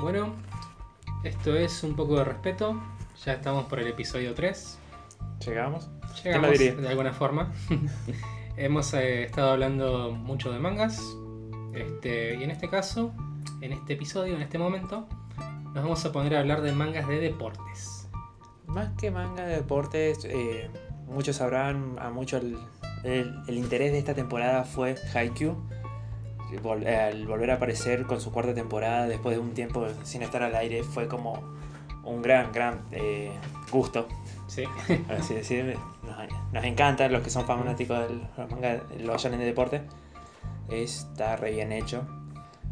Bueno, esto es un poco de respeto. Ya estamos por el episodio 3. ¿Llegamos? Llegamos de alguna forma. Hemos eh, estado hablando mucho de mangas. Este, y en este caso, en este episodio, en este momento, nos vamos a poner a hablar de mangas de deportes. Más que manga de deportes, eh, muchos sabrán, a muchos el, el- el interés de esta temporada fue Haikyuu. Vol- al volver a aparecer con su cuarta temporada después de un tiempo sin estar al aire fue como un gran, gran eh, gusto, Sí. así decir. Nos, nos encanta los que son fanáticos del manga, los shonen de deporte. Está re bien hecho,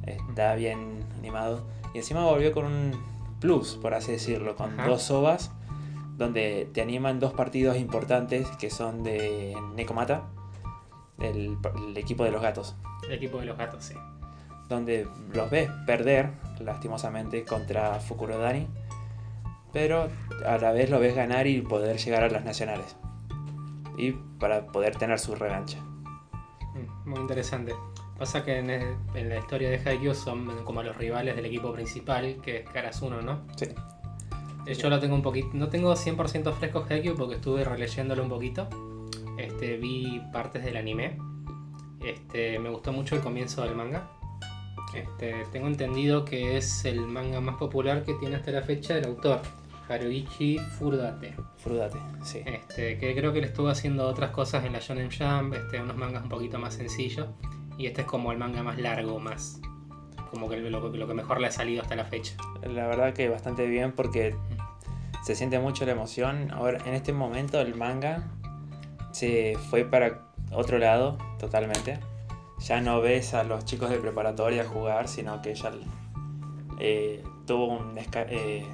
está bien animado. Y encima volvió con un plus, por así decirlo, con Ajá. dos ovas donde te animan dos partidos importantes que son de Nekomata, el, el equipo de los gatos, El equipo de los gatos, sí. donde los ves perder, lastimosamente, contra Fukurodani, pero a la vez lo ves ganar y poder llegar a las nacionales. Y para poder tener su revancha. Mm, Muy interesante. Pasa que en, el- en la historia de Haikyuu son como los rivales del equipo principal, que es Karasuno, ¿no? Sí. Eh, Yo lo tengo un poquito. No tengo 100% fresco Haikyuu porque estuve releyéndolo un poquito. Este, vi partes del anime. Este, me gustó mucho el comienzo del manga. Este, tengo entendido que es el manga más popular que tiene hasta la fecha el autor, Haruichi Furudate. Frudate, sí. Este, que creo que le estuvo haciendo otras cosas en la Shonen Jump, este, unos mangas un poquito más sencillos. Y este es como el manga más largo, más. Como que lo, lo que mejor le ha salido hasta la fecha. La verdad que bastante bien porque se siente mucho la emoción. Ahora, en este momento el manga se fue para otro lado totalmente. Ya no ves a los chicos de preparatoria jugar, sino que ya eh, tuvo un eh,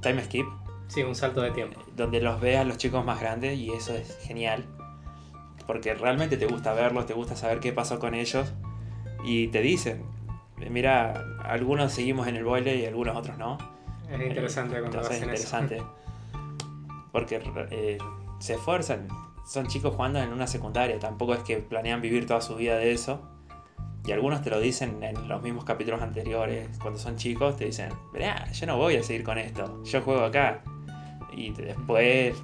time skip Sí, un salto de tiempo. donde los ves a los chicos más grandes y eso es genial. Porque realmente te gusta verlos, te gusta saber qué pasó con ellos y te dicen, mira, algunos seguimos en el boile y algunos otros no. Es interesante cuando Entonces es interesante. Porque eh, se esfuerzan. Son chicos jugando en una secundaria. Tampoco es que planean vivir toda su vida de eso. Y algunos te lo dicen en los mismos capítulos anteriores. Cuando son chicos te dicen, mirá, yo no voy a seguir con esto. Yo juego acá. Y después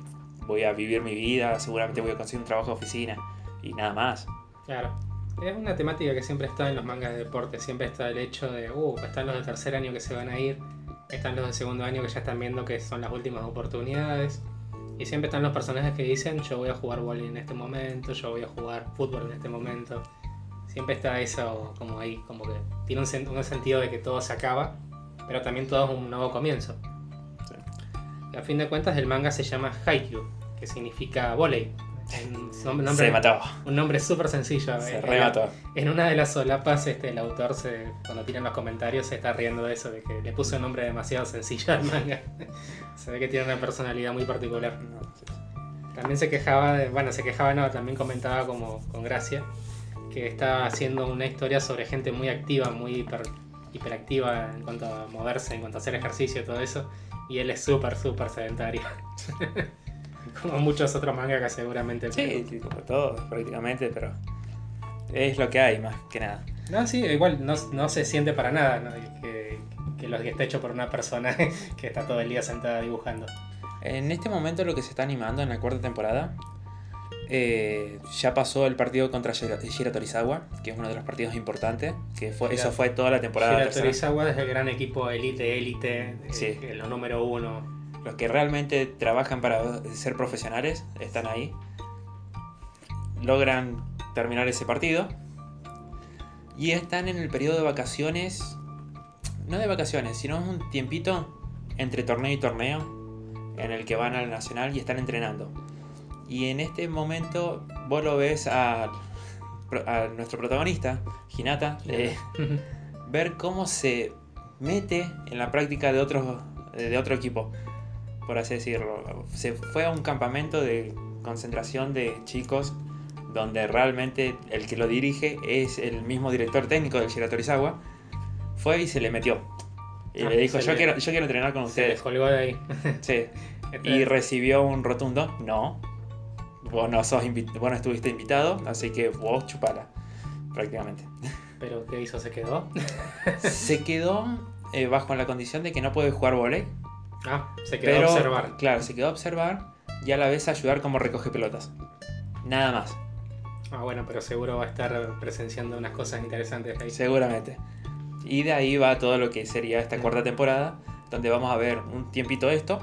voy a vivir mi vida. Seguramente voy a conseguir un trabajo de oficina. Y nada más. Claro. Es una temática que siempre está en los mangas de deporte. Siempre está el hecho de, uh, están los de tercer año que se van a ir. Están los de segundo año que ya están viendo que son las últimas oportunidades. Y siempre están los personajes que dicen, yo voy a jugar volley en este momento, yo voy a jugar fútbol en este momento. Siempre está eso como ahí, como que tiene un, un sentido de que todo se acaba, pero también todo es un nuevo comienzo. Sí. Y a fin de cuentas el manga se llama Haikyuu, que significa volei. Un nombre, Se mató. un nombre súper sencillo. Se En- remató. en una de las solapas, este, el autor, se, cuando tiran los comentarios, se está riendo de eso, de que le puso un nombre demasiado sencillo al manga. se ve que tiene una personalidad muy particular. También se quejaba, de- bueno, se quejaba, no, también comentaba como con gracia, que está haciendo una historia sobre gente muy activa, muy hiper, hiperactiva en cuanto a moverse, en cuanto a hacer ejercicio todo eso, y él es súper, súper sedentario. como muchos otros mangakas seguramente. Sí, sí, como todos prácticamente, pero es lo que hay más que nada. No, sí, igual no, no se siente para nada ¿no? que, que lo que está hecho por una persona que está todo el día sentada dibujando. En este momento lo que se está animando en la cuarta temporada, eh, ya pasó el partido contra Shira Torizawa, que es uno de los partidos importantes, que fue, Shira- eso fue toda la temporada Shira. Torizawa es el gran equipo élite, élite, eh, Sí. es lo número uno. Los que realmente trabajan para ser profesionales están ahí, logran terminar ese partido. Y están en el periodo de vacaciones, no de vacaciones, sino un tiempito entre torneo y torneo en el que van al nacional y están entrenando. Y en este momento vos lo ves a, a nuestro protagonista, Hinata, eh, ver cómo se mete en la práctica de otro, de otro equipo, por así decirlo. Se fue a un campamento de concentración de chicos donde realmente el que lo dirige es el mismo director técnico del Shiratorizawa. Fue y se le metió. Y Ah, le dijo, se yo le- quiero, yo quiero entrenar con Se ustedes. descolgó de ahí. Sí. Este- Y recibió un rotundo, no. Vos no, sos invi- vos no estuviste invitado, así que vos chupala, prácticamente. Pero ¿qué hizo? ¿Se quedó? Se quedó eh, bajo la condición de que no puede jugar volei. Ah, se quedó Pero, a observar. claro, se quedó a observar y a la vez ayudar como recoge pelotas. Nada más, Ah, bueno, pero seguro va a estar presenciando unas cosas interesantes ahí. seguramente. Y de ahí va todo lo que sería esta cuarta temporada, donde vamos a ver un tiempito esto.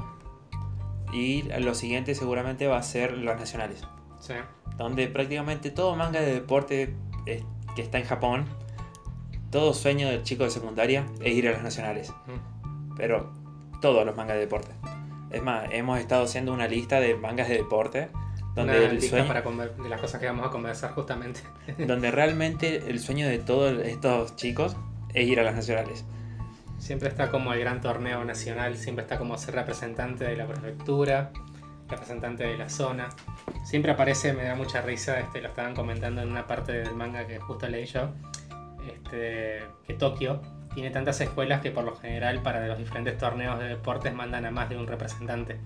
Y lo siguiente seguramente va a ser los nacionales. Sí. donde prácticamente todo manga de deporte eh, que está en Japón, todo sueño del chico de secundaria es ir a las nacionales. Mm. Pero todos los mangas de deporte. Es más, hemos estado haciendo una lista de mangas de deporte donde Una el lista sueño, para conver- de las cosas que vamos a conversar justamente. donde realmente el sueño de todos estos chicos es ir a las nacionales. Siempre está como el gran torneo nacional, siempre está como ser representante de la prefectura, representante de la zona. Siempre aparece, me da mucha risa, este, lo estaban comentando en una parte del manga que justo leí yo, este, que Tokio tiene tantas escuelas que por lo general para los diferentes torneos de deportes mandan a más de un representante.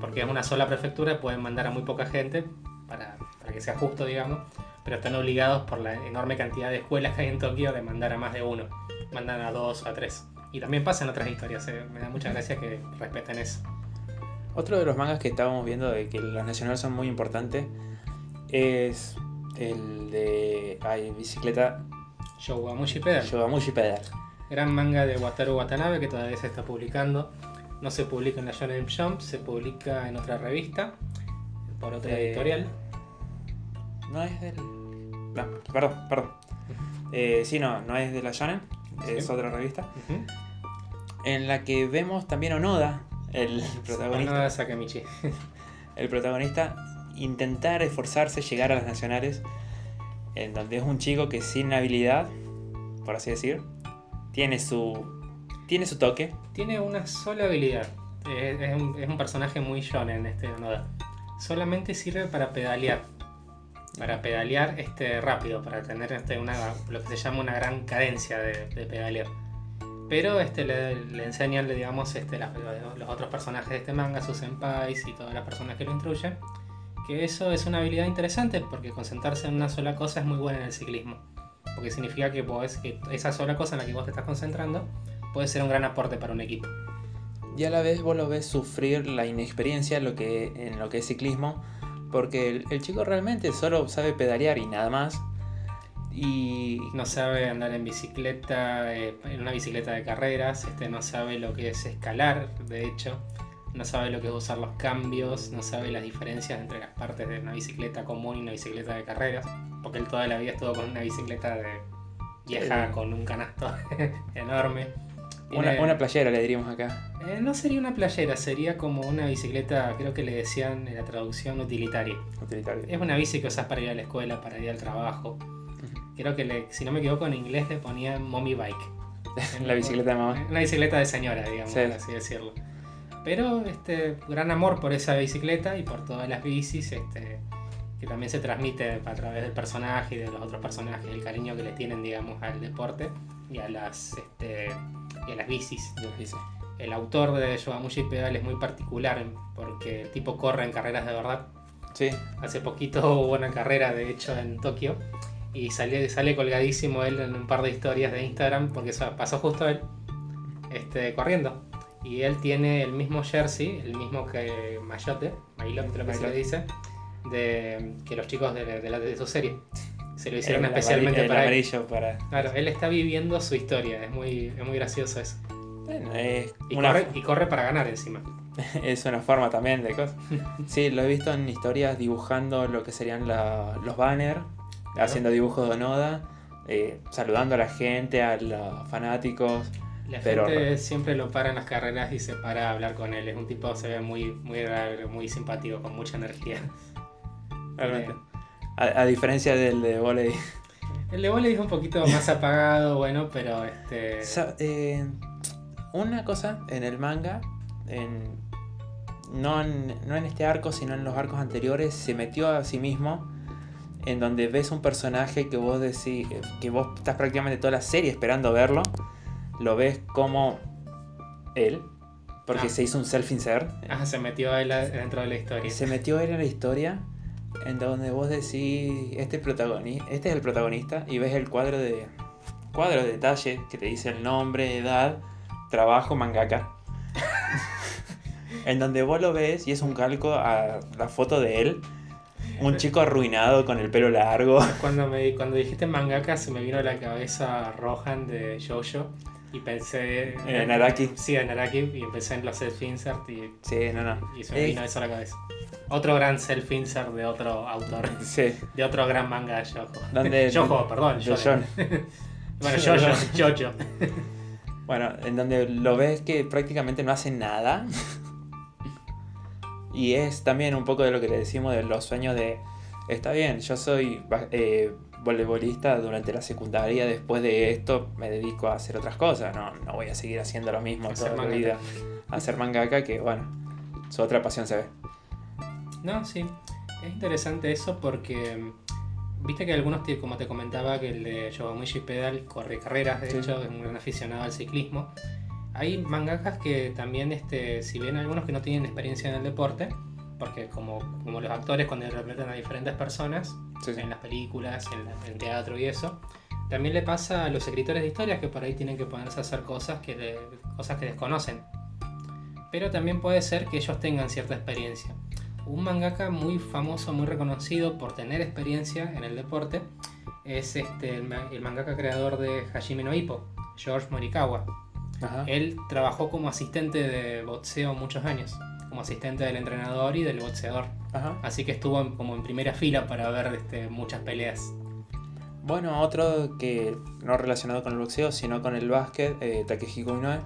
Porque es una sola prefectura, pueden mandar a muy poca gente para, para que sea justo, digamos, pero están obligados por la enorme cantidad de escuelas que hay en Tokio de mandar a más de uno. Mandan a dos o a tres. Y también pasan otras historias, eh, me da mucha gracia que respeten eso. Otro de los mangas que estábamos viendo de que los nacionales son muy importantes es el de ay, bicicleta Showamushi Pedal, Yogamushi Pedal. Gran manga de Wataru Watanabe que todavía se está publicando. No se publica en la Shonen Jump, se publica en otra revista, por otra Eh, editorial. No es del. No, perdón, perdón. Eh, sí, no, no es de la Shonen, es otra revista. En la que vemos también a Onoda, el protagonista, Onoda Sakamichi. el protagonista, intentar esforzarse, llegar a las nacionales. En donde es un chico que sin habilidad, por así decir, tiene su. Tiene su toque. Tiene una sola habilidad. Es, es un, personaje muy shonen este Onoda. Solamente sirve para pedalear. Para pedalear este rápido, para tener este una, lo que se llama una gran cadencia de, de pedalear. Pero este le, le enseñan, digamos, este, los, los otros personajes de este manga, sus senpais y todas las personas que lo instruyen, que eso es una habilidad interesante porque concentrarse en una sola cosa es muy buena en el ciclismo. Porque significa que, podés- que esa sola cosa en la que vos te estás concentrando puede ser un gran aporte para un equipo. Y a la vez vos lo ves sufrir la inexperiencia en lo que, en lo que es ciclismo. Porque el, el chico realmente solo sabe pedalear y nada más. Y No sabe andar en bicicleta, eh, en una bicicleta de carreras, este, no sabe lo que es escalar, de hecho, no sabe lo que es usar los cambios, no sabe las diferencias entre las partes de una bicicleta común y una bicicleta de carreras, porque él toda la vida estuvo con una bicicleta de vieja Sí. con un canasto enorme. una, Tiene- una playera le diríamos acá. eh, no sería una playera, sería como una bicicleta, creo que le decían en la traducción utilitaria. Utilitario. Es una bici que usas para ir a la escuela, para ir al trabajo. Creo que, le- si no me equivoco, en inglés le ponían mommy bike. La bicicleta de mamá. Una bicicleta de señora, digamos, Sí. por así decirlo. Pero este gran amor por esa bicicleta y por todas las bicis, este, que también se transmite a través del personaje y de los otros personajes, el cariño que le tienen, digamos, al deporte y a las, este, y a las bicis. El autor de Yogamushi Pedal es muy particular porque el tipo corre en carreras de verdad. Sí, Hace poquito hubo una carrera, de hecho, en Tokio. Y sale, sale colgadísimo él en un par de historias de Instagram porque pasó justo él este, corriendo. Y él tiene el mismo jersey, el mismo que Mayotte, Maillot creo que se le dice, de, que los chicos de, de, la- de su serie. Se lo hicieron el especialmente el para él. para. Claro, él está viviendo su historia, es muy, es muy gracioso eso. Bueno, es Y, una, corre, y corre para ganar encima. es una forma también de cosas. Sí, lo he visto en historias dibujando lo que serían la- los banners, haciendo dibujos de Onoda, eh, saludando a la gente, a los fanáticos. La Pero- gente siempre lo para en las carreras y se para a hablar con él. Es un tipo, se ve muy, muy, raro, muy simpático, con mucha energía. Realmente. A, a diferencia del de volei. El de volei es un poquito más apagado, bueno, pero este. Eh, una cosa en el manga, en, no, en, no en este arco, sino en los arcos anteriores, se metió a sí mismo en donde ves un personaje que vos decís, que vos estás prácticamente toda la serie esperando verlo, lo ves como él, porque Ah. se hizo un self-insert, Ah, se metió él dentro de la historia. se metió él en la historia, en donde vos decís, este, protagoni- este es el protagonista, y ves el cuadro de cuadro de detalle que te dice el nombre, edad, trabajo mangaka. en donde vos lo ves y es un calco a la foto de él. Un chico arruinado con el pelo largo. Cuando, me, cuando dijiste mangaka se me vino a la cabeza Rohan de Jojo y pensé... En Araki. Sí, en Araki y empecé en los self-insert y, Sí, no, no. y se me vino eso a la cabeza. Otro gran self-insert de otro autor. Sí. De otro gran manga de. Donde- Jojo, perdón. de. John. Bueno, Jojo, Jojo. Bueno, en donde lo ves que prácticamente no hace nada. y es también un poco de lo que le decimos de los sueños de... Está bien, yo soy eh, voleibolista durante la secundaria, después de esto me dedico a hacer otras cosas, no, no voy a seguir haciendo lo mismo Hacer toda la vida. Hacer mangaka, que bueno, su otra pasión se ve. No, sí. Es interesante eso porque viste que algunos, como te comentaba, que el de Yogomichi Pedal corre carreras, de Sí. hecho, es un gran aficionado al ciclismo. Hay mangakas que también, este, si bien algunos que no tienen experiencia en el deporte, porque como, como los actores cuando interpretan a diferentes personas, Sí, sí. en las películas, en, la- en teatro y eso, también le pasa a los escritores de historias que por ahí tienen que ponerse a hacer cosas que, le- cosas que desconocen. Pero también puede ser que ellos tengan cierta experiencia. Un mangaka muy famoso, muy reconocido por tener experiencia en el deporte es este, el, el mangaka creador de Hajime no Ippo, George Morikawa. Ajá. Él trabajó como asistente de boxeo muchos años, como asistente del entrenador y del boxeador. Ajá. Así que estuvo en- como en primera fila para ver este, muchas peleas. Bueno, otro que no relacionado con el boxeo, sino con el básquet, eh, Takehiko Inoue,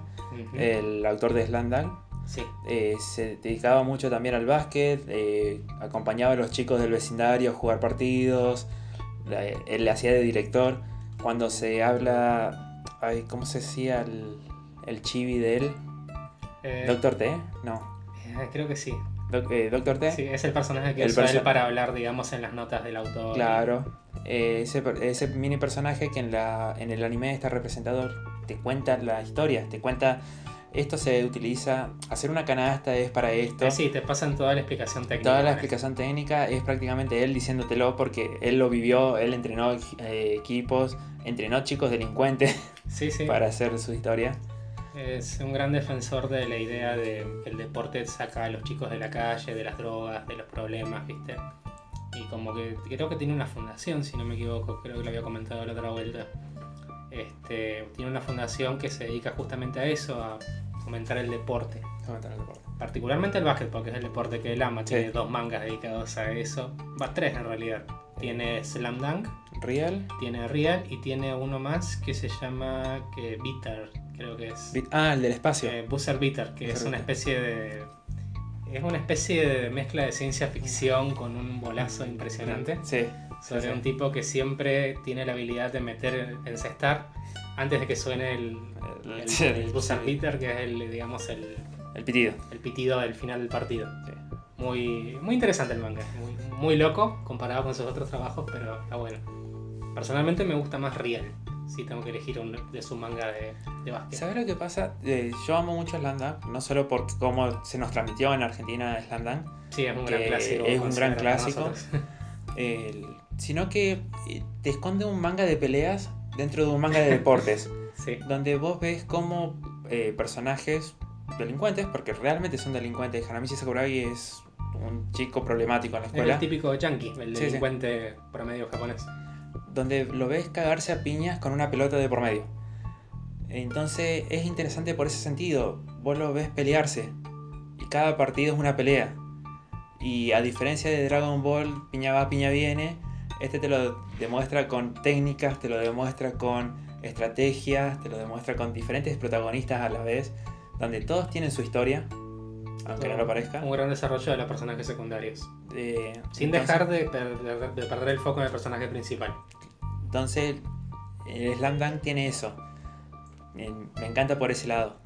el autor de Slam Dunk, Sí, eh, se dedicaba mucho también al básquet, eh, acompañaba a los chicos del vecindario a jugar partidos, él le hacía de director. Cuando se habla, ay, ¿cómo se decía el, el chibi de él? Eh, ¿Doctor T? No. Eh, creo que sí. Eh, ¿Doctor T? Sí, es el personaje que El usa él perso- para hablar, digamos, en las notas del autor. Claro. Eh, ese, ese mini personaje que en, la, en el anime está representado, te cuenta la historia, te cuenta, esto se utiliza, hacer una canasta es para esto. Eh, sí, te pasan toda la explicación técnica. Toda la explicación técnica es prácticamente él diciéndotelo porque él lo vivió, él entrenó eh, equipos, entrenó chicos delincuentes. Sí, sí. para hacer su historia. Es un gran defensor de la idea de que el deporte saca a los chicos de la calle, de las drogas, de los problemas, ¿viste? Y como que creo que tiene una fundación, si no me equivoco, creo que lo había comentado la otra vuelta. Este, tiene una fundación que se dedica justamente a eso, a fomentar el deporte. Particularmente el básquet, porque es el deporte que él ama. Sí. Tiene dos mangas dedicados a eso. Va, tres en realidad. Tiene Slam Dunk, Real. tiene Real y tiene uno más que se llama que Bitter, creo que es. Ah, el del espacio. Eh, Buzzer Bitter, que Buzzer es una especie de. Es una especie de mezcla de ciencia ficción con un bolazo impresionante. Sí. Sobre sí. un tipo que siempre tiene la habilidad de meter, encestar antes de que suene el, el, Sí, el Buzzer sí. Bitter, que es el, digamos, el, El pitido. el pitido del final del partido. Sí. Muy, muy interesante el manga, muy, muy loco comparado con sus otros trabajos, pero está bueno. Personalmente me gusta más Real, si tengo que elegir un de su manga de, de básquet. ¿Sabes lo que pasa? Eh, yo amo mucho Slam no solo por cómo se nos transmitió en Argentina Slam Sí, es un gran clásico. es un gran clásico. el- sino que eh, te esconde un manga de peleas dentro de un manga de deportes, Sí, donde vos ves cómo eh, personajes delincuentes, porque realmente son delincuentes, Hanamichi Sakurai es un chico problemático en la es el escuela, típico yankee, el Sí, sí. delincuente promedio japonés. Donde lo ves cagarse a piñas con una pelota de por medio. Entonces es interesante por ese sentido. Vos lo ves pelearse. Y cada partido es una pelea. Y a diferencia de Dragon Ball, piña va, piña viene, este te lo demuestra con técnicas, te lo demuestra con estrategias, te lo demuestra con diferentes protagonistas a la vez, donde todos tienen su historia, aunque no lo parezca. Un gran desarrollo de los personajes secundarios. Eh, Sin entonces- dejar de, per- de- de perder el foco en el personaje principal. Entonces, el Slam Dunk tiene eso. Me, encanta por ese lado.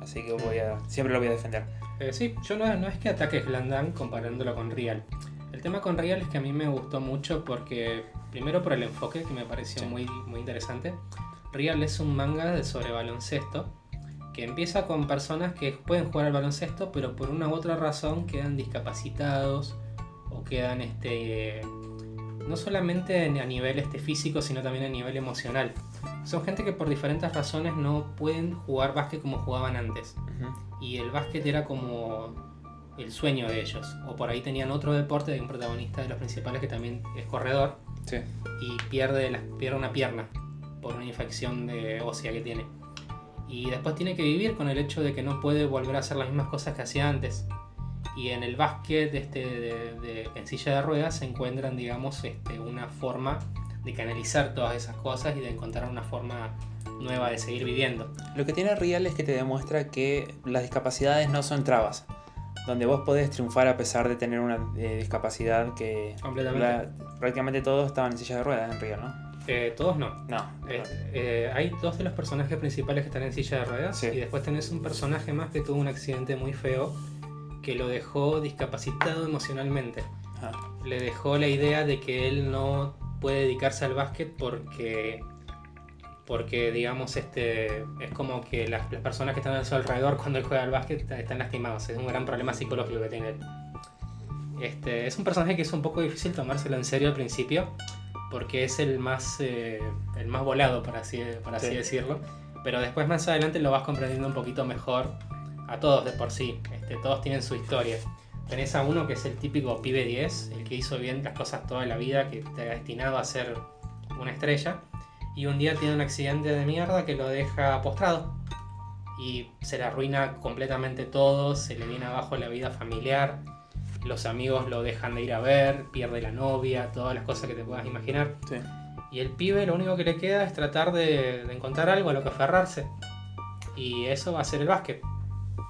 Así que voy a, siempre lo voy a defender. Eh, sí, yo no, no es que ataque Slandan comparándolo con Real. El tema con Real es que a mí me gustó mucho porque, primero por el enfoque que me pareció Sí. muy, muy interesante. Real es un manga de sobre baloncesto que empieza con personas que pueden jugar al baloncesto, pero por una u otra razón quedan discapacitados o quedan este, no solamente en- a nivel este, físico, sino también a nivel emocional. Son gente que por diferentes razones no pueden jugar básquet como jugaban antes. Y el básquet era como el sueño de ellos. O por ahí tenían otro deporte de un protagonista de los principales que también es corredor Sí. y pierde, la- pierde una pierna por una infección de ósea que tiene. Y después tiene que vivir con el hecho de que no puede volver a hacer las mismas cosas que hacía antes. Y en el básquet este, de, de- en silla de ruedas se encuentran, digamos, este, una forma de canalizar todas esas cosas y de encontrar una forma nueva de seguir viviendo. Lo que tiene Real es que te demuestra que las discapacidades no son trabas. Donde vos podés triunfar a pesar de tener una eh, discapacidad que Completamente. la- prácticamente todos estaban en silla de ruedas en Real, ¿no? Eh, todos no. No. Eh, eh, hay dos de los personajes principales que están en silla de ruedas Sí. y después tenés un personaje más que tuvo un accidente muy feo que lo dejó discapacitado emocionalmente. Ajá. Le dejó la idea de que él no puede dedicarse al básquet porque porque digamos este es como que las, las personas que están a su alrededor cuando él juega al básquet está- están lastimados es un gran problema psicológico que tiene él este, es un personaje que es un poco difícil tomárselo en serio al principio porque es el más eh, el más volado por así, por así Sí. decirlo. Pero después más adelante lo vas comprendiendo un poquito mejor a todos de por sí. Este, todos tienen su historia. Tenés a uno que es el típico pibe 10 el que hizo bien las cosas toda la vida que está destinado a ser una estrella y un día tiene un accidente de mierda que lo deja postrado y se le arruina completamente todo, se le viene abajo la vida familiar, los amigos lo dejan de ir a ver, pierde la novia, todas las cosas que te puedas imaginar. Sí. Y el pibe lo único que le queda es tratar de, de encontrar algo a lo que aferrarse. Y eso va a ser el básquet.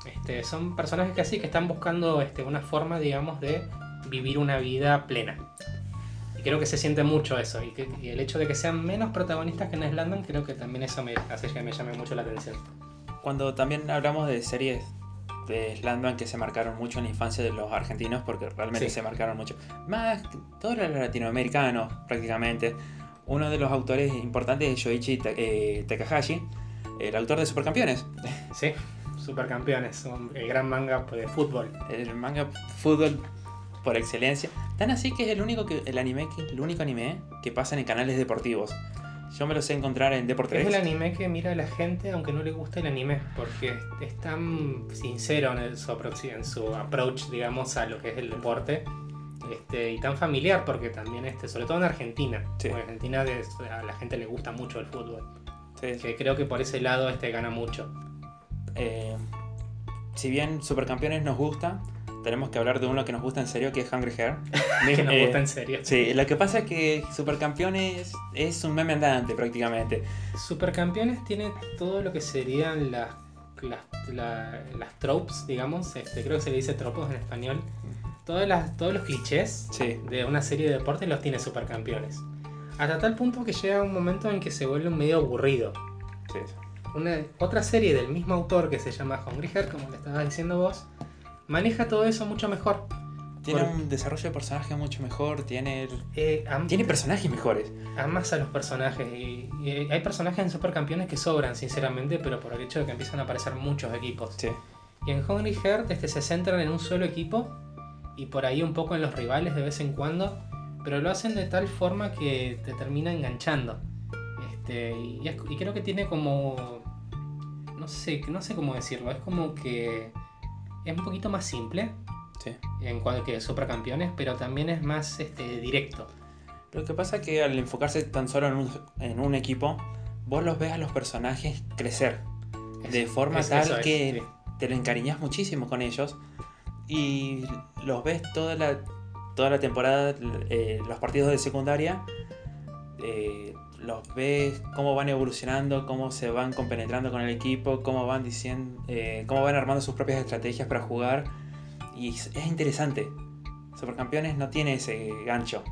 Este, son personajes que así, que están buscando este, una forma, digamos, de vivir una vida plena. Y creo que se siente mucho eso. Y, que- y el hecho de que sean menos protagonistas que en Slandan, creo que también eso me hace que me llame mucho la atención. Cuando también hablamos de series de Slandman que se marcaron mucho en la infancia de los argentinos, porque realmente Sí. se marcaron mucho. Más todos los latinoamericanos, prácticamente. Uno de los autores importantes es Shoichi Ta- eh, Takahashi, el autor de Supercampeones. Sí, supercampeones, el gran manga de fútbol. El manga fútbol por excelencia. Tan así que es el único que el anime que el único anime que pasan en canales deportivos. Yo me lo sé encontrar en Deport Es 3. el anime que mira a la gente aunque no le guste el anime, porque es tan sincero en, su, approach, en su approach, digamos, a lo que es el deporte. Este, y tan familiar porque también, este, sobre todo en Argentina, Sí. en Argentina de- a la gente le gusta mucho el fútbol, sí. que creo que por ese lado este gana mucho. Eh, si bien Supercampeones nos gusta, tenemos que hablar de uno que nos gusta en serio, que es Hungry Hair. que nos Eh, gusta en serio. Sí, lo que pasa es que Supercampeones es un meme andante prácticamente. Supercampeones tiene todo lo que serían las, las, la- las tropes, digamos, este, creo que se le dice tropos en español. Todas las, todos los clichés Sí, de una serie de deportes los tiene Supercampeones. Hasta tal punto que llega un momento en que se vuelve medio aburrido. sí. Una, otra serie del mismo autor que se llama Hungry Heart, como le estabas diciendo vos, maneja todo eso mucho mejor. Tiene Por- un desarrollo de personaje mucho mejor, tiene, Eh, am- tiene personajes mejores. amas a los personajes y, y hay personajes en Supercampeones que sobran, sinceramente, pero por el hecho de que empiezan a aparecer muchos equipos. Sí, Y en Hungry Heart este, se centran en un solo equipo y por ahí un poco en los rivales de vez en cuando, pero lo hacen de tal forma que te termina enganchando. Este, y, es- y creo que tiene como... No sé, no sé cómo decirlo, es como que es un poquito más simple sí. en cuanto que Supercampeones, pero también es más este, directo. Lo que pasa es que al enfocarse tan solo en un, en un equipo, vos los ves a los personajes crecer. De forma Es- tal es, que sí. te lo encariñas muchísimo con ellos y los ves toda la, toda la temporada, eh, los partidos de secundaria, eh, los ves cómo van evolucionando, cómo se van compenetrando con el equipo, cómo van diciendo, eh, cómo van armando sus propias estrategias para jugar y es, es interesante. Supercampeones no tiene ese gancho.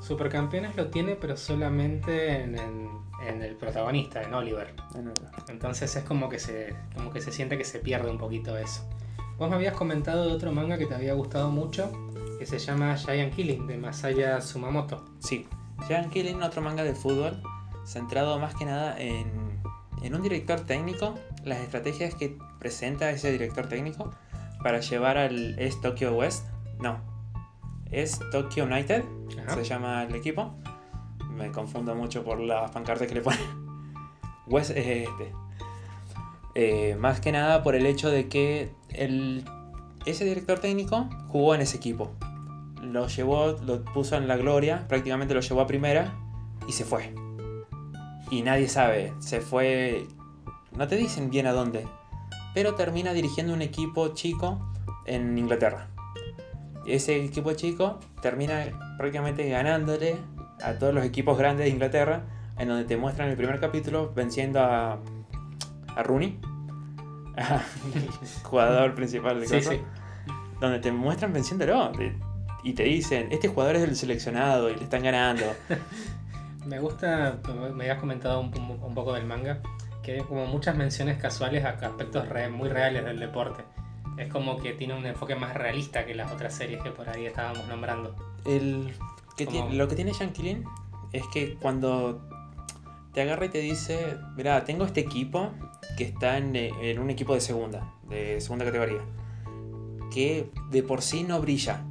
Supercampeones lo tiene, pero solamente en, en- en el protagonista, en Oliver. Entonces es como que se como que se siente que se pierde un poquito eso. Vos me habías comentado de otro manga que te había gustado mucho, que se llama Giant Killing, de Masaya Sumamoto. Sí, Giant Killing, otro manga de fútbol, centrado más que nada en, en un director técnico, las estrategias que presenta ese director técnico para llevar al es Tokyo West, no, es Tokyo United, Ajá. se llama el equipo. Me confundo mucho por las pancartas que le ponen. West es este. Eh, más que nada por el hecho de que el, ese director técnico jugó en ese equipo. Lo llevó, lo puso en la gloria, prácticamente lo llevó a primera y se fue. Y nadie sabe, se fue. No te dicen bien a dónde, pero termina dirigiendo un equipo chico en Inglaterra. Ese equipo chico termina prácticamente ganándole a todos los equipos grandes de Inglaterra, en donde te muestran el primer capítulo venciendo a, a Rooney, jugador principal de Sí, sí. donde te muestran venciéndolo y te dicen, este jugador es el seleccionado y le están ganando. Me gusta, me habías comentado un, poco del manga, que hay como muchas menciones casuales a aspectos re- muy reales del deporte. Es como que tiene un enfoque más realista que las otras series que por ahí estábamos nombrando. El, que Como- tiene- lo que tiene Yankee es que cuando te agarra y te dice, mira, tengo este equipo que está en, en un equipo de segunda, de segunda categoría, que de por sí no brilla,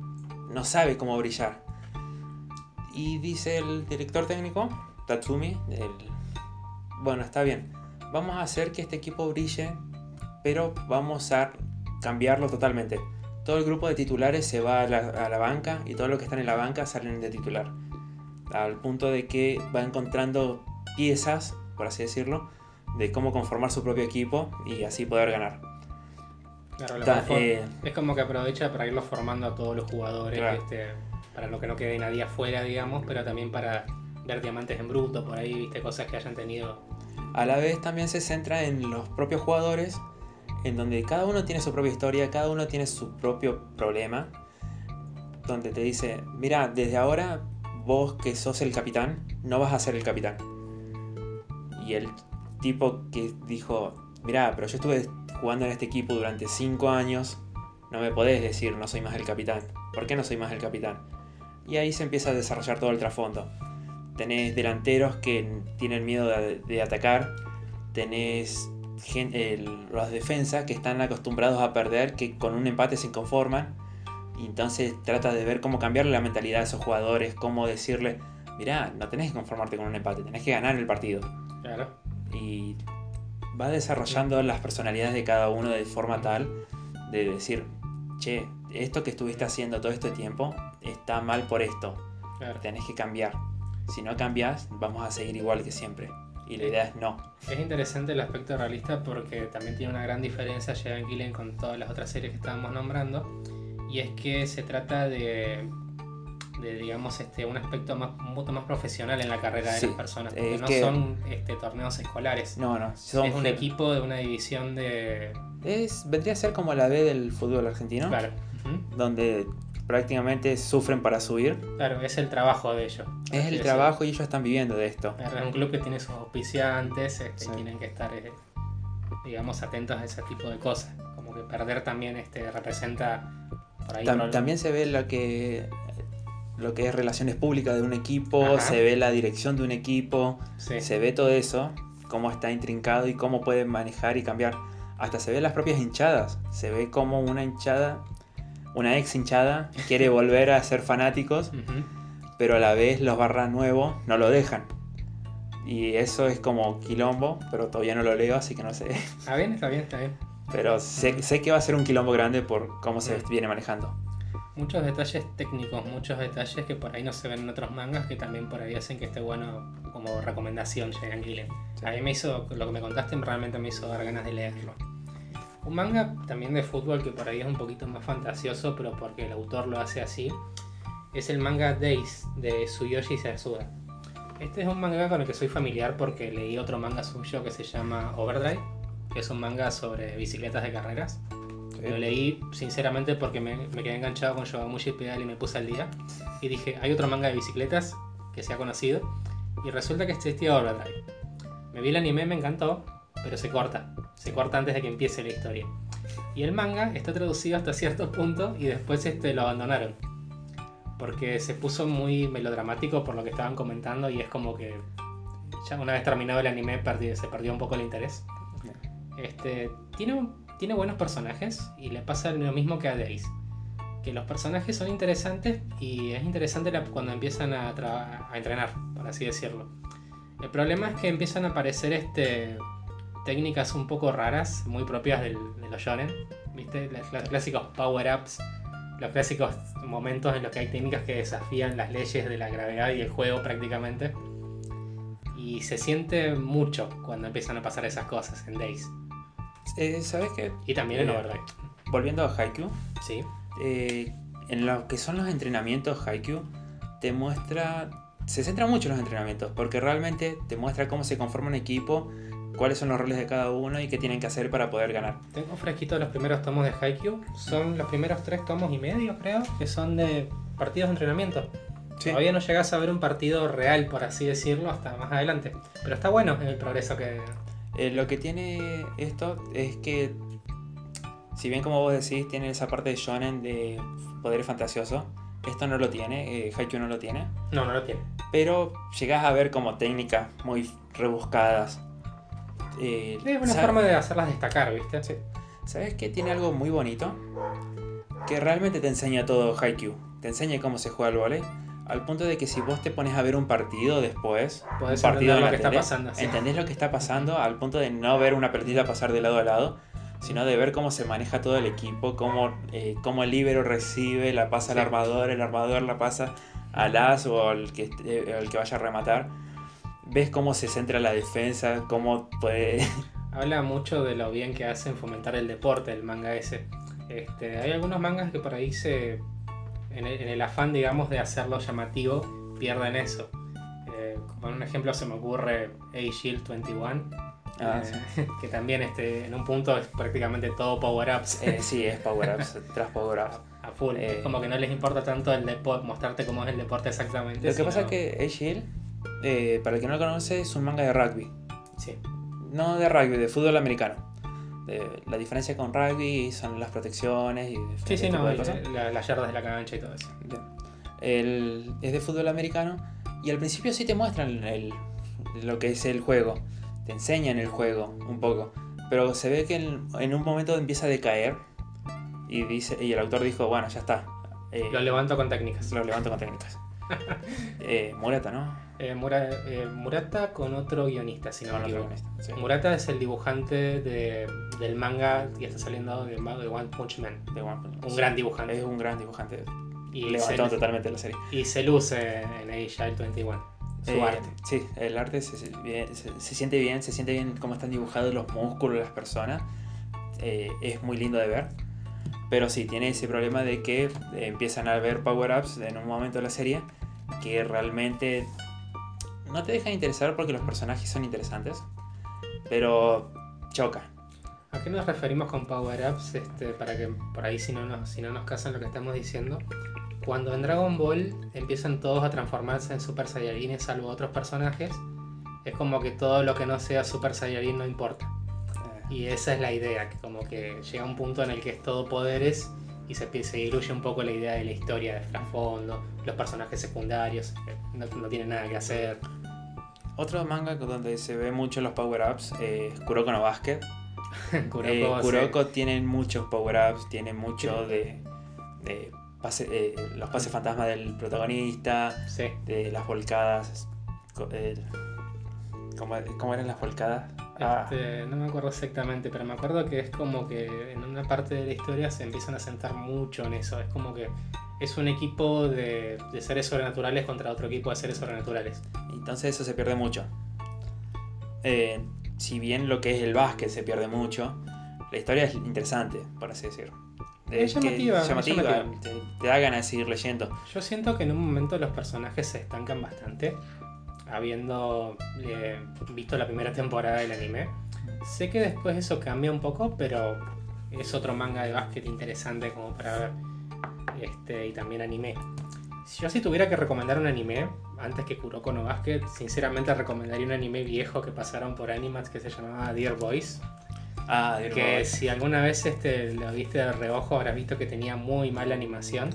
no sabe cómo brillar. Y dice el director técnico, Tatsumi, bueno, está bien, vamos a hacer que este equipo brille, pero vamos a cambiarlo totalmente. Todo el grupo de titulares se va a la, a la banca y todo lo que están en la banca salen de titular. Al punto de que va encontrando piezas, por así decirlo, de cómo conformar su propio equipo y así poder ganar. Ta- eh, es como que aprovecha para irlo formando a todos los jugadores, Claro. este, para lo que no quede nadie afuera, digamos, pero también para ver diamantes en bruto, por ahí, viste, cosas que hayan tenido. A la vez también se centra en los propios jugadores, en donde cada uno tiene su propia historia, cada uno tiene su propio problema, donde te dice, mira, desde ahora vos que sos el capitán, no vas a ser el capitán. Y el tipo que dijo, mira, pero yo estuve jugando en este equipo durante 5 años, no me podés decir no soy más el capitán. ¿Por qué no soy más el capitán? Y ahí se empieza a desarrollar todo el trasfondo. Tenés delanteros que tienen miedo de, de atacar, tenés gen- el- los defensas que están acostumbrados a perder, que con un empate se conforman. Y entonces trata de ver cómo cambiarle la mentalidad a esos jugadores, cómo decirle, mirá, no tenés que conformarte con un empate, tenés que ganar el partido. Claro. Y va desarrollando las personalidades de cada uno de forma tal de decir, che, esto que estuviste haciendo todo este tiempo está mal por esto, claro. tenés que cambiar. Si no cambias, vamos a seguir igual que siempre. Y la idea es no. Es interesante el aspecto realista porque también tiene una gran diferencia Jean Gillen con todas las otras series que estábamos nombrando. Y es que se trata de, de digamos, este, un aspecto más, mucho más profesional en la carrera de Sí, las personas. Porque no que- son este, torneos escolares. No, no. son- es un equipo de una división de... Es, vendría a ser como la B del fútbol argentino, Claro. donde prácticamente sufren para subir. Claro, es el trabajo de ellos. Es el trabajo y ellos están viviendo de esto. Es un club que tiene sus auspiciantes este, Sí. tienen que estar, eh, digamos, atentos a ese tipo de cosas. Como que perder también este, representa por ahí Tam- problemas. también se ve lo que lo que es relaciones públicas de un equipo, Ajá. se ve la dirección de un equipo, Sí, se ve todo eso, cómo está intrincado y cómo pueden manejar y cambiar. Hasta se ve las propias hinchadas, se ve como una hinchada, una ex hinchada quiere volver a ser fanáticos, pero a la vez los barras nuevos no lo dejan. Y eso es como quilombo, pero todavía no lo leo, así que no sé. Está bien, está bien, está bien. Pero sé, sé que va a ser un quilombo grande por cómo se viene manejando. Muchos detalles técnicos, muchos detalles que por ahí no se ven en otros mangas que también por ahí hacen que esté bueno como recomendación Jean Gillen. Sí. A mí me hizo, lo que me contaste realmente me hizo dar ganas de leerlo. Un manga también de fútbol que por ahí es un poquito más fantasioso, pero porque el autor lo hace así, es el manga Days de Tsuyoshi Sasuda. Este es un manga con el que soy familiar porque leí otro manga suyo que se llama Overdrive, que es un manga sobre bicicletas de carreras. Lo leí sinceramente porque me, me quedé enganchado con Yogamushi Pedal y me puse al día. Y dije, hay otro manga de bicicletas que se ha conocido. Y resulta que este es Tío Overdrive. Me vi el anime, me encantó, pero se corta. Se corta antes de que empiece la historia. Y el manga está traducido hasta cierto punto y después este, lo abandonaron. Porque se puso muy melodramático por lo que estaban comentando y es como que ya una vez terminado el anime se perdió un poco el interés. Este, tiene, un- tiene buenos personajes y le pasa lo mismo que a Days. que los personajes son interesantes y es interesante cuando empiezan a, entrenar, por así decirlo. El problema es que empiezan a aparecer este, técnicas un poco raras, muy propias de los shonen, ¿viste? Los, los clásicos power-ups, los clásicos momentos en los que hay técnicas que desafían las leyes de la gravedad y el juego prácticamente. Y se siente mucho cuando empiezan a pasar esas cosas en Days. Eh, ¿Sabes qué? Y también en Eh, Overdrive. Volviendo a Haikyuu, Sí. eh, en lo que son los entrenamientos Haikyuu, te muestra. Se centra mucho en los entrenamientos, porque realmente te muestra cómo se conforma un equipo, cuáles son los roles de cada uno y qué tienen que hacer para poder ganar. Tengo fresquito los primeros tomos de Haikyuu. Son los primeros tres tomos y medio, creo, que son de partidos de entrenamiento. Sí. Todavía no llegas a ver un partido real, por así decirlo, hasta más adelante. Pero está bueno el progreso que... Eh, lo que tiene esto es que, si bien como vos decís, tiene esa parte de shonen de poder fantasioso, esto no lo tiene, eh, Haikyuu no lo tiene. No, no lo tiene. pero llegas a ver como técnicas muy rebuscadas. Eh, Es una forma de hacerlas destacar, ¿viste? Sí. ¿Sabes que tiene algo muy bonito? Que realmente te enseña todo Haikyuu. Te enseña cómo se juega el volei. Al punto de que si vos te pones a ver un partido después, Podés un partido lo que está tele, pasando, sí. entendés lo que está pasando al punto de no ver una pelotita pasar de lado a lado, sino de ver cómo se maneja todo el equipo, cómo, eh, cómo el líbero recibe, la pasa al Sí. armador, el armador la pasa al as o al que, al que vaya a rematar. Ves cómo se centra la defensa, cómo puede... Habla mucho de lo bien que hacen fomentar el deporte, el manga ese. Este, hay algunos mangas que por ahí se. En el, en el afán, digamos, de hacerlo llamativo, pierden eso. Eh, como un ejemplo se me ocurre A-Shield 21, Ah, eh, que también este, en un punto es prácticamente todo power-ups Eh, sí, es power-ups, tras power-ups. a full. eh. como que no les importa tanto el deporte, mostrarte cómo es el deporte exactamente. Lo que pasa es que A-Shield, eh, para el que no lo conoce, es un manga de rugby. Sí, No de rugby, de fútbol americano. De- la diferencia con rugby son las protecciones y sí, diferentes sí, no, cosas. la- las yardas de la cancha y todo eso. El- es de fútbol americano y al principio sí te muestran el- lo que es el juego. Te enseñan el juego un poco. Pero se ve que en, en un momento empieza a decaer y, dice, y el autor dijo, bueno, ya está. Eh, Lo levanto con técnicas. lo levanto con técnicas. eh, Murata, ¿no? Eh, Mura- eh, Murata con otro guionista, si no me equivoco. sí. Murata es el dibujante de- del manga que está saliendo de, de One Punch Man. De One Punch Man. Un Sí. gran dibujante. Es un gran dibujante. Y Levantó se, totalmente la serie. y se luce en Agile 21. Su Eh, arte. Sí, el arte se, se- bien- se- se siente bien, se siente bien cómo están dibujados los músculos de las personas. Es muy lindo de ver. Pero sí, tiene ese problema de que empiezan a ver power-ups en un momento de la serie que realmente no te dejan interesar porque los personajes son interesantes. Pero choca. ¿A qué nos referimos con power-ups? Este, para que por ahí si no, nos, si no nos casan lo que estamos diciendo. Cuando en Dragon Ball empiezan todos a transformarse en Super Saiyajines salvo otros personajes, es como que todo lo que no sea Super Saiyajin no importa. Eh, Y esa es la idea, que como que llega un punto en el que es todo poderes y se, se diluye un poco la idea de la historia de trasfondo, los personajes secundarios, que no, no tienen nada que hacer. Otro manga donde se ve mucho los power-ups es Kuroko no Basket. Kuroko, Eh, Kuroko tiene muchos power-ups, tiene mucho de, de pase- eh, los pases fantasma del protagonista, sí, de las volcadas. eh, ¿cómo, cómo eran las volcadas? Ah, este, no me acuerdo exactamente, pero me acuerdo que es como que en una parte de la historia se empiezan a sentar mucho en eso. Es como que es un equipo de, de seres sobrenaturales contra otro equipo de seres sobrenaturales. entonces eso se pierde mucho. Eh, si bien lo que es el básquet se pierde mucho, la historia es interesante, por así decirlo. Es que- llamativa, es llamativa, llamativa. Te, te da ganas de seguir leyendo. Yo siento que en un momento los personajes se estancan bastante, habiendo eh, visto la primera temporada del anime. Sé que después eso cambia un poco, pero es otro manga de básquet interesante como para ver. Este, y también anime. Si yo si tuviera que recomendar un anime, antes que Kuroko no Basket, sinceramente recomendaría un anime viejo que pasaron por Animax que se llamaba Dear Boys. Ah, Dear Que Boys. si alguna vez este, lo viste de reojo habrás visto que tenía muy mala animación.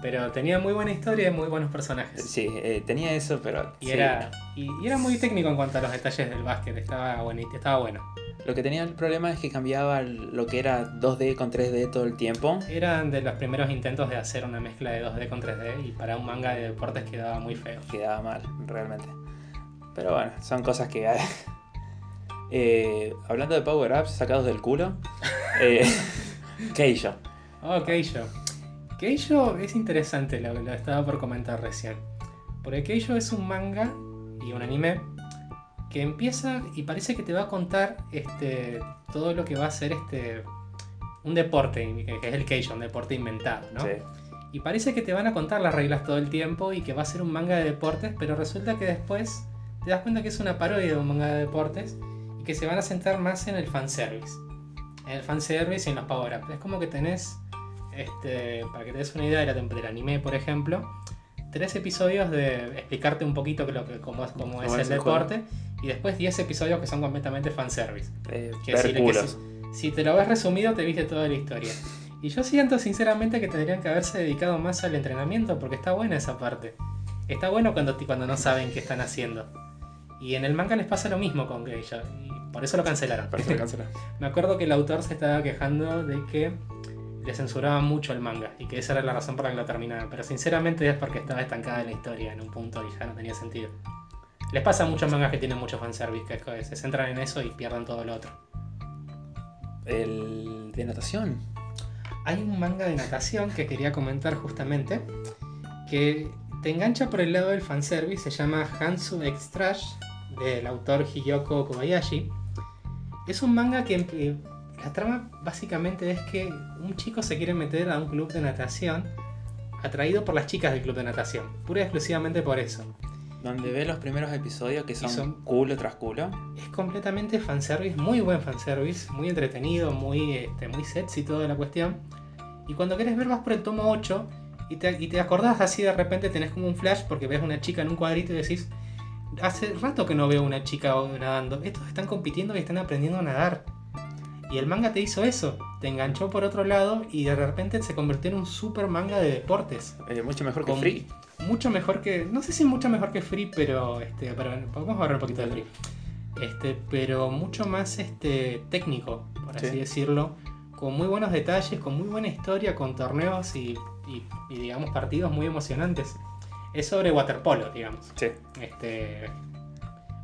Pero tenía muy buena historia y muy buenos personajes. Sí, eh, tenía eso, pero. Y, sí. era, y, y era muy técnico en cuanto a los detalles del básquet. Estaba bonito, estaba bueno. Lo que tenía el problema es que cambiaba lo que era 2D con 3D todo el tiempo. Eran de los primeros intentos de hacer una mezcla de 2D con 3D y para un manga de deportes quedaba muy feo. Quedaba mal, realmente. Pero bueno, son cosas que. Eh, hablando de power-ups sacados del culo. Eh, Keijo. Oh, Keijo. Keijo es interesante, lo, lo estaba por comentar recién. Porque Keijo es un manga y un anime que empieza y parece que te va a contar este, todo lo que va a ser este, un deporte, que es el Keijo, un deporte inventado, ¿no? Sí. Y parece que te van a contar las reglas todo el tiempo y que va a ser un manga de deportes, pero resulta que después te das cuenta que es una parodia de un manga de deportes y que se van a centrar más en el fanservice. En el fanservice y en los power-ups. Es como que tenés, este, para que te des una idea de la del anime, por ejemplo, tres episodios de explicarte un poquito que lo que, cómo es, cómo es el el juego. deporte y después 10 episodios que son completamente fanservice. Eh, Que. Si te lo ves resumido, te viste toda la historia. Y yo siento sinceramente que tendrían que haberse dedicado más al entrenamiento porque está buena esa parte. Está bueno cuando, cuando no saben qué están haciendo. Y en el manga les pasa lo mismo con Geisha. Y por eso lo cancelaron. Me acuerdo que el autor se estaba quejando de que le censuraban mucho el manga y que esa era la razón por la que lo terminaban. Pero sinceramente es porque estaba estancada la historia en un punto y ya no tenía sentido. Les pasa a muchos mangas que tienen mucho fanservice, que se centran en eso y pierden todo lo otro. El de natación. Hay un manga de natación que quería comentar justamente, que te engancha por el lado del fanservice, se llama Hansu X Trash, del autor Hiyoko Kobayashi. Es un manga que la trama básicamente es que un chico se quiere meter a un club de natación atraído por las chicas del club de natación, pura y exclusivamente por eso. Donde ve los primeros episodios que son, son- culo tras culo. Es completamente fanservice, muy buen fanservice, muy entretenido, muy, este, muy sexy toda la cuestión. Y cuando querés ver vas por el tomo 8 y te, y te acordás así de repente, tenés como un flash porque ves una chica en un cuadrito y decís, hace rato que no veo una chica nadando, estos están compitiendo y están aprendiendo a nadar. Y el manga te hizo eso, te enganchó por otro lado y de repente se convirtió en un super manga de deportes. Eh, mucho mejor que Free. Mucho mejor que. No sé si mucho mejor que Free, pero. Este, pero vamos a hablar un poquito de Free. Este, pero mucho más este, técnico, por así Sí. decirlo. Con muy buenos detalles, con muy buena historia, con torneos y, y- y, digamos partidos muy emocionantes. Es sobre waterpolo, digamos. Sí. Este,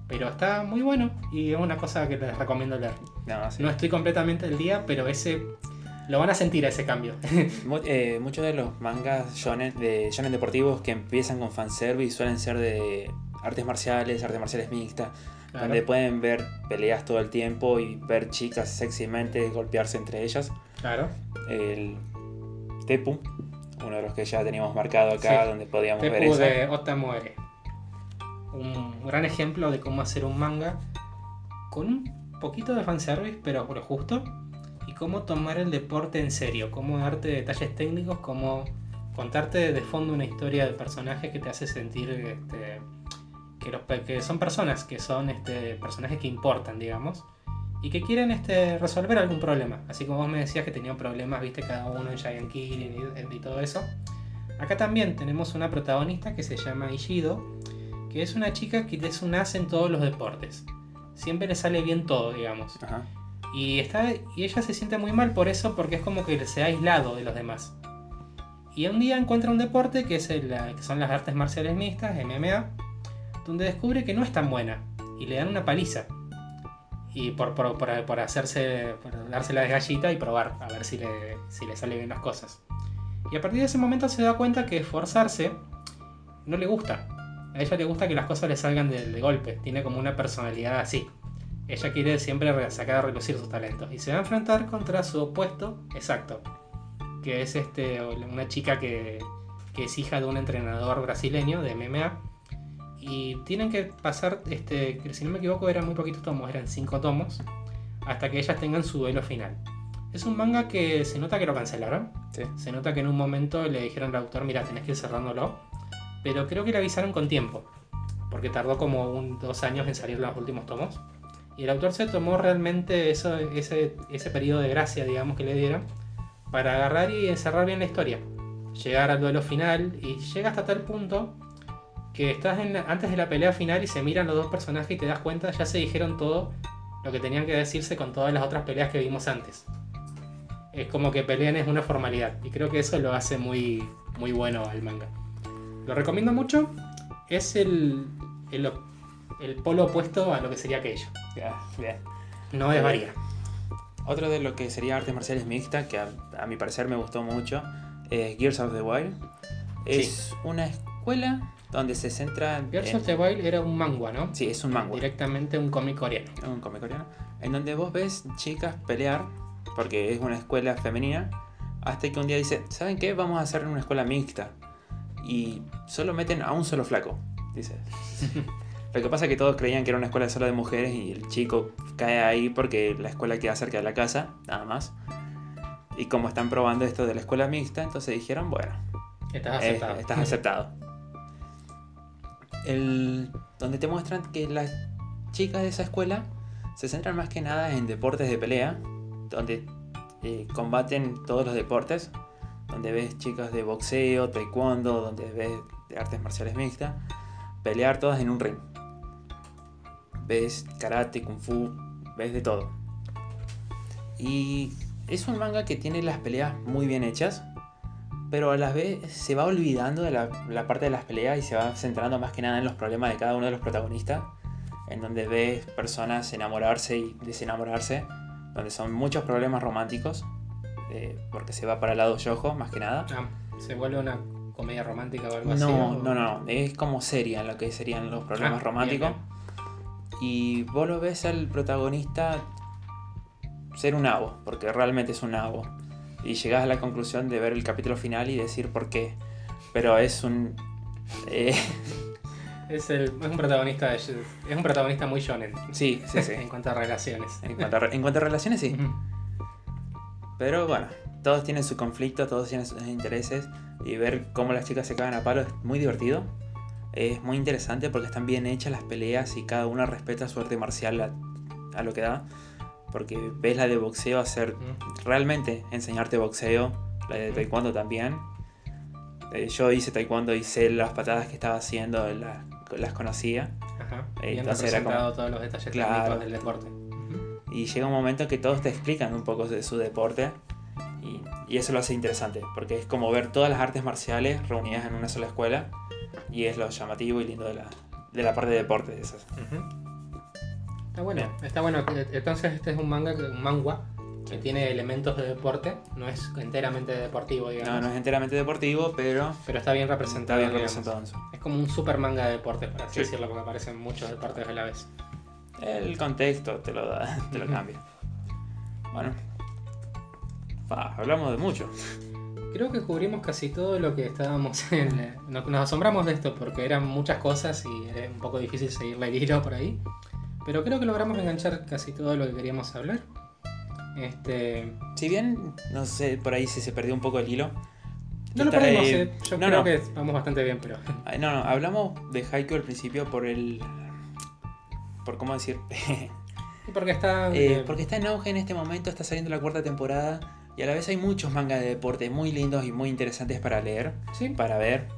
pero está muy bueno y es una cosa que les recomiendo leer. No, sí. No estoy completamente al día, pero ese lo van a sentir ese cambio. Eh, muchos de los mangas shonen, de shonen deportivos que empiezan con fanservice suelen ser de artes marciales, artes marciales mixtas, Claro. donde pueden ver peleas todo el tiempo y ver chicas sexymente golpearse entre ellas. Claro. El Tepu, uno de los que ya teníamos marcado acá, Sí. donde podíamos ver Tepu eso. de Ota Muere. Un gran ejemplo de cómo hacer un manga con un poquito de fanservice, pero justo. Y cómo tomar el deporte en serio. Cómo darte detalles técnicos, cómo contarte de fondo una historia de personajes que te hace sentir este, que, los, que son personas, que son este, personajes que importan, digamos. Y que quieren este, resolver algún problema. Así como vos me decías que tenían problemas, viste, cada uno en Giant Killing y, y todo eso. Acá también tenemos una protagonista que se llama Ishido, que es una chica que es un as en todos los deportes. Siempre le sale bien todo, digamos. Ajá. Y, está, y ella se siente muy mal por eso, porque es como que se ha aislado de los demás. Y un día encuentra un deporte que, es el, que son las artes marciales mixtas, MMA, donde descubre que no es tan buena. Y le dan una paliza. Y por, por, por- por hacerse, por darse la gallita y probar, a ver si le, si le salen bien las cosas. Y a partir de ese momento se da cuenta que esforzarse no le gusta. A ella le gusta que las cosas le salgan de, de golpe. Tiene como una personalidad así. Ella quiere siempre re- sacar a relucir sus talentos. Y se va a enfrentar contra su opuesto exacto. Que es este, una chica que, que es hija de un entrenador brasileño de MMA. Y tienen que pasar, este, si no me equivoco, eran muy poquitos tomos, eran cinco tomos. Hasta que ellas tengan su duelo final. Es un manga que se nota que lo cancelaron. Sí. Se nota que en un momento le dijeron al autor, mira, tenés que ir cerrándolo. Pero creo que le avisaron con tiempo. Porque tardó como un, dos años en salir los últimos tomos. Y el autor se tomó realmente eso, ese, ese periodo de gracia, digamos, que le dieron. Para agarrar y encerrar bien la historia. llegar al duelo final y llega hasta tal punto que estás en antes de la pelea final y se miran los dos personajes y te das cuenta, ya se dijeron todo lo que tenían que decirse con todas las otras peleas que vimos antes. Es como que pelean es una formalidad y creo que eso lo hace muy, muy bueno al manga. Lo recomiendo mucho, es el, el, el polo opuesto a lo que sería aquello. Ya, bien. No es varía. Otro de lo que sería artes marciales mixtas, que a, a mi parecer me gustó mucho, es Gears of the Wild. Es una escuela donde se centra Gears en- of the Wild era un manga, ¿no? Sí, es un manga. Directamente un cómic coreano. un cómic coreano, en donde vos ves chicas pelear, porque es una escuela femenina, hasta que un día dice, ¿saben qué? Vamos a hacer una escuela mixta. Y solo meten a un solo flaco, dice. Lo que pasa es que todos creían que era una escuela solo de mujeres y el chico cae ahí porque la escuela queda cerca de la casa, nada más. Y como están probando esto de la escuela mixta, entonces dijeron, bueno, Estás eh, aceptado. El, donde te muestran que las chicas de esa escuela se centran más que nada en deportes de pelea, donde eh, combaten todos los deportes, donde ves chicas de boxeo, taekwondo, donde ves de artes marciales mixtas, pelear todas en un ring. Ves karate, kung fu, ves de todo. Y es un manga que tiene las peleas muy bien hechas, pero a la vez se va olvidando de la, la parte de las peleas y se va centrando más que nada en los problemas de cada uno de los protagonistas, en donde ves personas enamorarse y desenamorarse, donde son muchos problemas románticos, eh, porque se va para el lado yojo más que nada. Ah, ¿Se vuelve una comedia romántica o algo así? No, no, no, es como seria lo que serían los problemas Ah, románticos. bien, Y vos lo ves al protagonista ser un nabo, porque realmente es un nabo. Y llegás a la conclusión de ver el capítulo final y decir por qué. Pero es un. eh, Es, el, es un protagonista de- es un protagonista muy shonen sí, sí, sí. en cuanto a relaciones. En cuanto a, re- en cuanto a relaciones, sí. Pero bueno, todos tienen su conflicto, todos tienen sus intereses. Y ver cómo las chicas se cagan a palo es muy divertido. Es muy interesante porque están bien hechas las peleas y cada una respeta su arte marcial a, a lo que da. Porque ves la de boxeo hacer realmente enseñarte boxeo, la de taekwondo también. Eh, yo hice taekwondo y sé las patadas que estaba haciendo, la- las conocía. Ajá. Eh, Bien entonces era representado todos los detalles Claro. técnicos del deporte. Y llega un momento que todos te explican un poco de su deporte. Y, y eso lo hace interesante, porque es como ver todas las artes marciales reunidas en una sola escuela. Y es lo llamativo y lindo de la, de la parte de deporte de esas. Ujú. Está bueno, está bueno. Entonces este es un manga, un manga que tiene elementos de deporte, no es enteramente deportivo, digamos. No, no es enteramente deportivo, pero Pero está bien está representado. bien digamos. representado. Es como un super manga de deportes, por así Sí. decirlo, porque aparecen muchos deportes a la vez. El contexto te lo da, te lo cambia. Bueno. Hablamos de mucho. Creo que cubrimos casi todo lo que estábamos en... la- Nos, nos asombramos de esto porque eran muchas cosas y era un poco difícil seguirle el hilo por ahí. Pero creo que logramos enganchar casi todo lo que queríamos hablar. Este... Si bien, no sé, por ahí si se perdió un poco el hilo. No lo perdimos, eh, eh. Yo no, creo no. que vamos bastante bien, pero... No, no, hablamos de Haikyuu al principio por el... Por cómo decir... Y porque está... Eh, eh, porque está en auge en este momento, está saliendo la cuarta temporada y a la vez hay muchos mangas de deporte muy lindos y muy interesantes para leer, sí, para ver.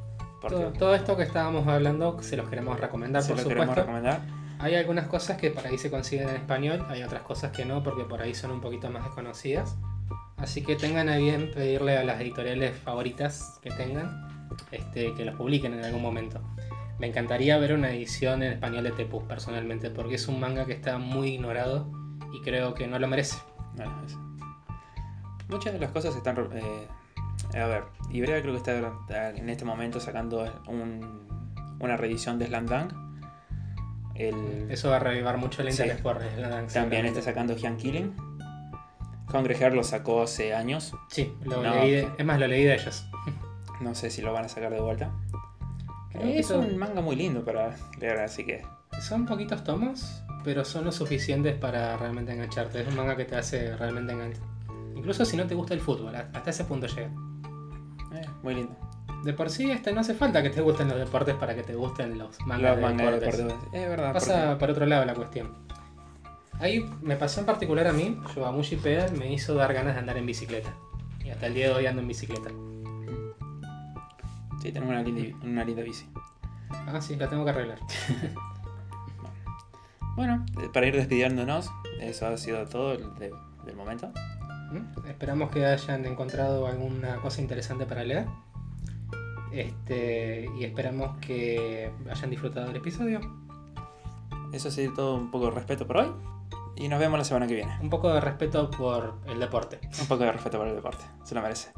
Porque todo, todo esto que estábamos hablando se los queremos recomendar, se por lo queremos supuesto. recomendar. Hay algunas cosas que por ahí se consiguen en español, hay otras cosas que no, porque por ahí son un poquito más desconocidas. Así que tengan a bien pedirle a las editoriales favoritas que tengan este, que los publiquen en algún momento. Me encantaría ver una edición en español de Tepus personalmente, porque es un manga que está muy ignorado y creo que no lo merece. Muchas de las cosas están... eh, a ver, Ibrea creo que está, está en este momento sacando un- una reedición de Slam Dunk. El, Eso va a revivar mucho el Sí. interés por Slam también está sacando Hyun Killing. Hungry Heart lo sacó hace años. Sí, lo No, leí de- es más, lo leí de ellos. No sé si lo van a sacar de vuelta. Creo que es un manga muy lindo para leer, así que Son poquitos tomos, pero son lo suficientes para realmente engancharte. Es un manga que te hace realmente enganchar. Incluso si no te gusta el fútbol, hasta ese punto llega. eh, muy lindo. De por sí, este, no hace falta que te gusten los deportes para que te gusten los mangas Los de mangas de deportes. deportes. Es verdad. Pasa por otro lado la cuestión. Ahí me pasó en particular a mí, Yobamushi Pedal me hizo dar ganas de andar en bicicleta. Y hasta el día de hoy ando en bicicleta. Sí, tenemos una linda, una linda bici. Ah, sí, la tengo que arreglar. Bueno, eh, para ir despidiéndonos, eso ha sido todo de- del momento. ¿Mm? Esperamos que hayan encontrado alguna cosa interesante para leer. Este, y esperamos que hayan disfrutado del episodio. Eso ha sido todo un poco de respeto por hoy. Y nos vemos la semana que viene. Un poco de respeto por el deporte. Un poco de respeto por el deporte. Se lo merece.